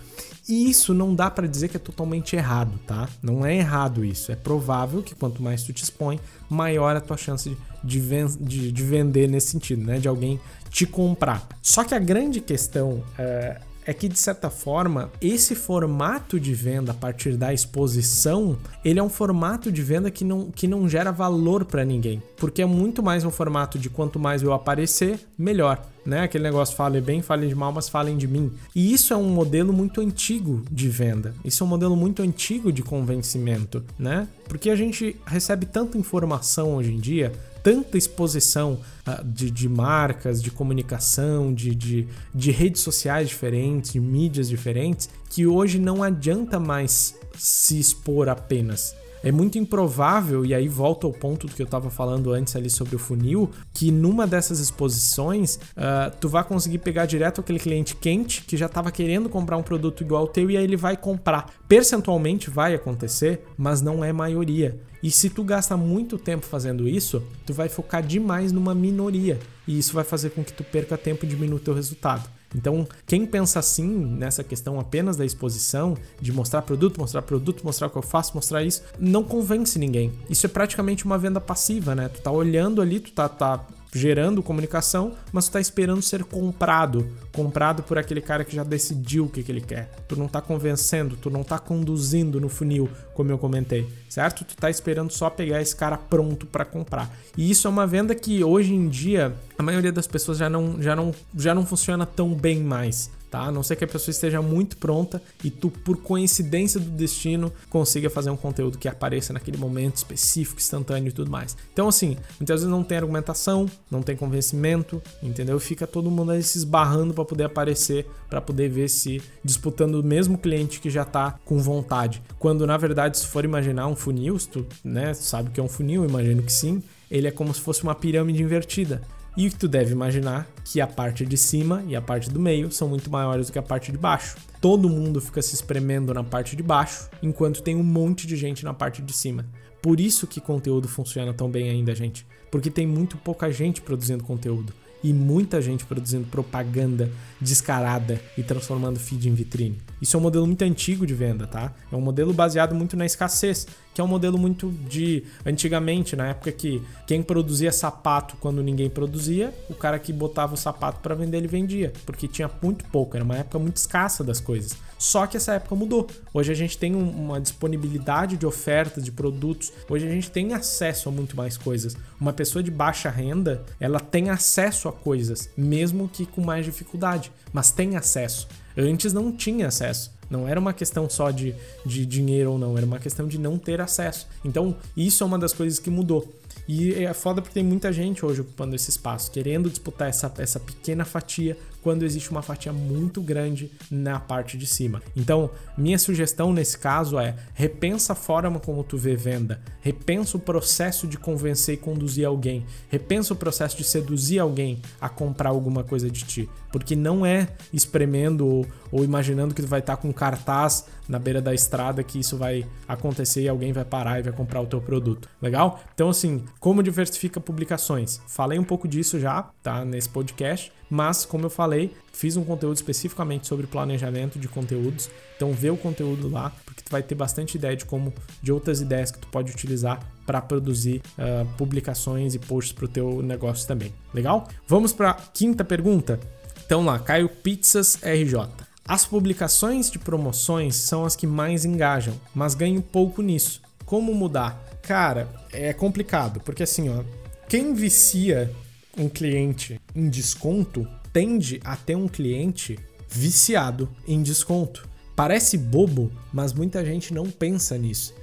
S1: E isso não dá para dizer que é totalmente errado, tá? Não é errado isso. É provável que quanto mais tu te expõe, maior a tua chance de, de, de vender nesse sentido, né? De alguém te comprar. Só que a grande questão é, é que de certa forma esse formato de venda a partir da exposição ele é um formato de venda que não, que não gera valor para ninguém porque é muito mais um formato de quanto mais eu aparecer melhor né? Aquele negócio fale bem, falem de mal, mas falem de mim. E isso é um modelo muito antigo de venda. Isso é um modelo muito antigo de convencimento, né? Porque a gente recebe tanta informação hoje em dia, tanta exposição uh, de, de, marcas, de comunicação, de, de, de redes sociais diferentes, de mídias diferentes, que hoje não adianta mais se expor apenas. É muito improvável, e aí volta ao ponto do que eu estava falando antes ali sobre o funil, que numa dessas exposições uh, tu vai conseguir pegar direto aquele cliente quente que já estava querendo comprar um produto igual ao teu e aí ele vai comprar. Percentualmente vai acontecer, mas não é maioria. E se tu gasta muito tempo fazendo isso, tu vai focar demais numa minoria. E isso vai fazer com que tu perca tempo e diminua o teu resultado. Então, quem pensa assim nessa questão apenas da exposição, de mostrar produto, mostrar produto, mostrar o que eu faço, mostrar isso, não convence ninguém. Isso é praticamente uma venda passiva, né? Tu tá olhando ali, tu tá, tá gerando comunicação, mas tu tá esperando ser comprado, comprado por aquele cara que já decidiu o que, que ele quer. Tu não tá convencendo, tu não tá conduzindo no funil, como eu comentei, certo? Tu tá esperando só pegar esse cara pronto para comprar. E isso é uma venda que hoje em dia a maioria das pessoas já não, já não, já não funciona tão bem mais tá? A não ser que a pessoa esteja muito pronta e tu, por coincidência do destino, consiga fazer um conteúdo que apareça naquele momento específico, instantâneo e tudo mais. Então, assim, muitas vezes não tem argumentação, não tem convencimento, entendeu? Fica todo mundo aí se esbarrando para poder aparecer, para poder ver se disputando o mesmo cliente que já tá com vontade. Quando na verdade, se for imaginar um funil, se tu, né, sabe que é um funil, imagino que sim, ele é como se fosse uma pirâmide invertida. E tu deve imaginar que a parte de cima e a parte do meio são muito maiores do que a parte de baixo. Todo mundo fica se espremendo na parte de baixo, enquanto tem um monte de gente na parte de cima. Por isso que conteúdo funciona tão bem ainda, gente. Porque tem muito pouca gente produzindo conteúdo e muita gente produzindo propaganda descarada e transformando feed em vitrine. Isso é um modelo muito antigo de venda, tá? É um modelo baseado muito na escassez, que é um modelo muito de antigamente, na época que quem produzia sapato quando ninguém produzia, o cara que botava o sapato para vender ele vendia, porque tinha muito pouco, era uma época muito escassa das coisas. Só que essa época mudou. Hoje a gente tem uma disponibilidade de ofertas de produtos, hoje a gente tem acesso a muito mais coisas. Uma pessoa de baixa renda, ela tem acesso a coisas, mesmo que com mais dificuldade, mas tem acesso. Antes não tinha acesso. Não era uma questão só de, de dinheiro ou não, era uma questão de não ter acesso. Então, isso é uma das coisas que mudou. E é foda porque tem muita gente hoje ocupando esse espaço, querendo disputar essa, essa pequena fatia quando existe uma fatia muito grande na parte de cima. Então, minha sugestão nesse caso é repensa a forma como tu vê venda, repensa o processo de convencer e conduzir alguém, repensa o processo de seduzir alguém a comprar alguma coisa de ti, porque não é espremendo ou, ou imaginando que tu vai estar com um cartaz na beira da estrada que isso vai acontecer e alguém vai parar e vai comprar o teu produto. Legal? Então assim, como diversifica publicações? Falei um pouco disso já, tá, nesse podcast, mas como eu falei, fiz um conteúdo especificamente sobre planejamento de conteúdos. Então vê o conteúdo lá, porque tu vai ter bastante ideia de como de outras ideias que tu pode utilizar para produzir uh, publicações e posts para o teu negócio também. Legal? Vamos para a quinta pergunta. Então lá, Caio Pizzas RJ. As publicações de promoções são as que mais engajam, mas ganho pouco nisso. Como mudar? Cara, é complicado, porque assim, ó, quem vicia um cliente em desconto tende a ter um cliente viciado em desconto. Parece bobo, mas muita gente não pensa nisso.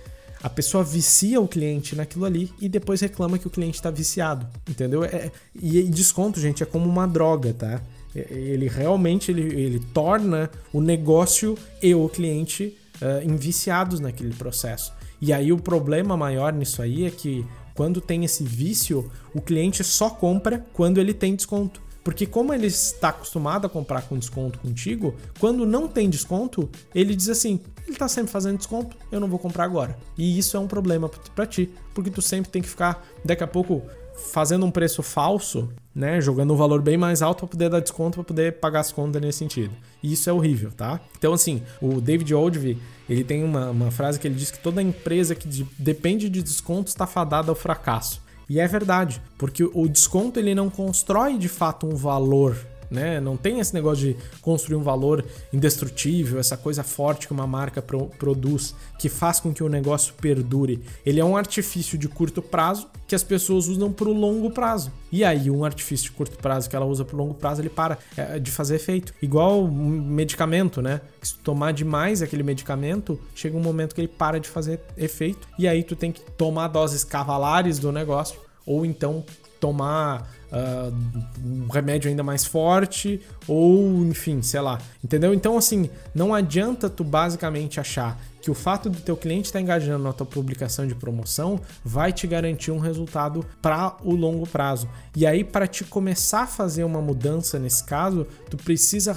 S1: A pessoa vicia o cliente naquilo ali e depois reclama que o cliente está viciado, entendeu? É, e desconto, gente, é como uma droga, tá? Ele realmente ele, ele torna o negócio e o cliente uh, enviciados naquele processo. E aí o problema maior nisso aí é que quando tem esse vício, o cliente só compra quando ele tem desconto. Porque como ele está acostumado a comprar com desconto contigo, quando não tem desconto, ele diz assim: ele está sempre fazendo desconto, eu não vou comprar agora. E isso é um problema para ti, porque tu sempre tem que ficar daqui a pouco fazendo um preço falso, né, jogando um valor bem mais alto para poder dar desconto, para poder pagar as contas nesse sentido. E isso é horrível, tá? Então, assim, o David Oldvie, ele tem uma, uma frase que ele diz que toda empresa que de, depende de desconto está fadada ao fracasso. E é verdade, porque o desconto ele não constrói de fato um valor né? Não tem esse negócio de construir um valor indestrutível, essa coisa forte que uma marca pro produz, que faz com que o negócio perdure. Ele é um artifício de curto prazo que as pessoas usam para o longo prazo. E aí, um artifício de curto prazo que ela usa para o longo prazo, ele para é, de fazer efeito. Igual um medicamento, né? Se tu tomar demais aquele medicamento, chega um momento que ele para de fazer efeito. E aí, tu tem que tomar doses cavalares do negócio, ou então tomar uh, um remédio ainda mais forte, ou enfim, sei lá. Entendeu? Então, assim, não adianta tu basicamente achar que o fato do teu cliente estar tá engajando na tua publicação de promoção vai te garantir um resultado para o longo prazo. E aí, para te começar a fazer uma mudança nesse caso, tu precisa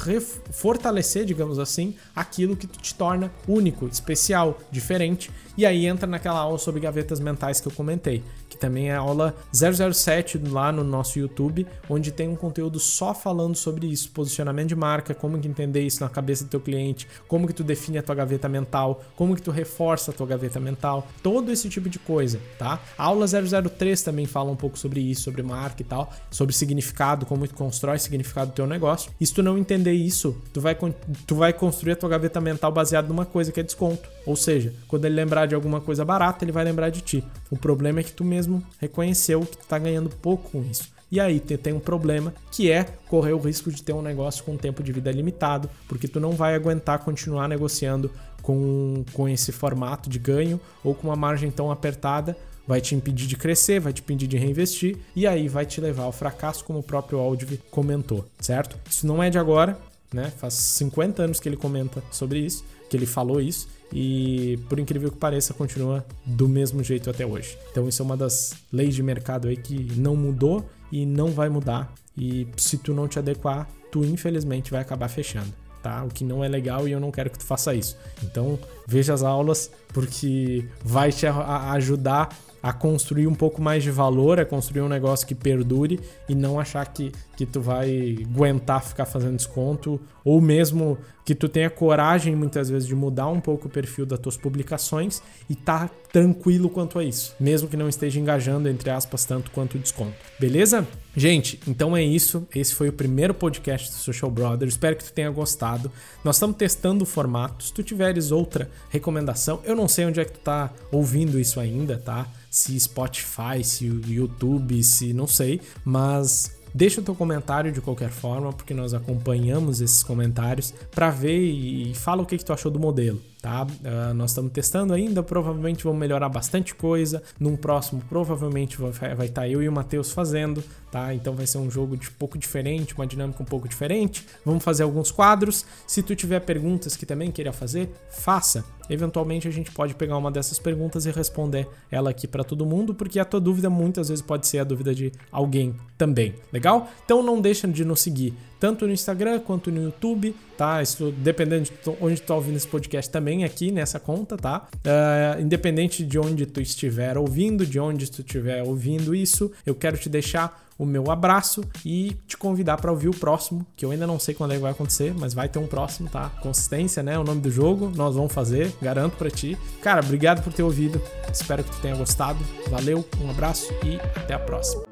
S1: fortalecer, digamos assim, aquilo que te torna único, especial, diferente. E aí entra naquela aula sobre gavetas mentais que eu comentei também é a aula 007 lá no nosso YouTube, onde tem um conteúdo só falando sobre isso, posicionamento de marca, como que entender isso na cabeça do teu cliente, como que tu define a tua gaveta mental, como que tu reforça a tua gaveta mental, todo esse tipo de coisa, tá? A aula 003 também fala um pouco sobre isso, sobre marca e tal, sobre significado, como tu constrói significado do teu negócio. E se tu não entender isso, tu vai, tu vai construir a tua gaveta mental baseado numa coisa que é desconto. Ou seja, quando ele lembrar de alguma coisa barata, ele vai lembrar de ti. O problema é que tu mesmo reconheceu que tu tá ganhando pouco com isso. e aí tu tem um problema que é correr o risco de ter um negócio com tempo de vida limitado, porque tu não vai aguentar continuar negociando com, com esse formato de ganho ou com uma margem tão apertada vai te impedir de crescer, vai te impedir de reinvestir e aí vai te levar ao fracasso, como o próprio Aldiv comentou, certo? Isso não é de agora, né? Faz 50 anos que ele comenta sobre isso, que ele falou isso e por incrível que pareça continua do mesmo jeito até hoje. Então isso é uma das leis de mercado aí que não mudou e não vai mudar e se tu não te adequar, tu infelizmente vai acabar fechando tá? O que não é legal e eu não quero que tu faça isso. Então, veja as aulas porque vai te ajudar a construir um pouco mais de valor, a construir um negócio que perdure e não achar que, que tu vai aguentar ficar fazendo desconto ou mesmo que tu tenha coragem muitas vezes de mudar um pouco o perfil das tuas publicações e tá tranquilo quanto a isso, mesmo que não esteja engajando entre aspas tanto quanto o desconto. Beleza? Gente, então é isso. Esse foi o primeiro podcast do Social Brother. Espero que tu tenha gostado. Nós estamos testando o formato. Se tu tiveres outra recomendação, eu não sei onde é que tu tá ouvindo isso ainda, tá? Se Spotify, se YouTube, se não sei, mas Deixa o teu comentário de qualquer forma, porque nós acompanhamos esses comentários para ver e fala o que, que tu achou do modelo tá? Uh, nós estamos testando ainda, provavelmente vamos melhorar bastante coisa. Num próximo, provavelmente vai estar tá eu e o Matheus fazendo, tá? Então vai ser um jogo de pouco diferente, uma dinâmica um pouco diferente. Vamos fazer alguns quadros. Se tu tiver perguntas que também queira fazer, faça. Eventualmente a gente pode pegar uma dessas perguntas e responder ela aqui para todo mundo, porque a tua dúvida muitas vezes pode ser a dúvida de alguém também. Legal? Então não deixa de nos seguir tanto no Instagram quanto no YouTube, tá? Isso dependendo de onde tu tá ouvindo esse podcast também aqui nessa conta, tá? Uh, independente de onde tu estiver ouvindo, de onde tu estiver ouvindo isso, eu quero te deixar o meu abraço e te convidar para ouvir o próximo, que eu ainda não sei quando é que vai acontecer, mas vai ter um próximo, tá? Consistência, né? O nome do jogo, nós vamos fazer, garanto para ti. Cara, obrigado por ter ouvido. Espero que tu tenha gostado. Valeu, um abraço e até a próxima.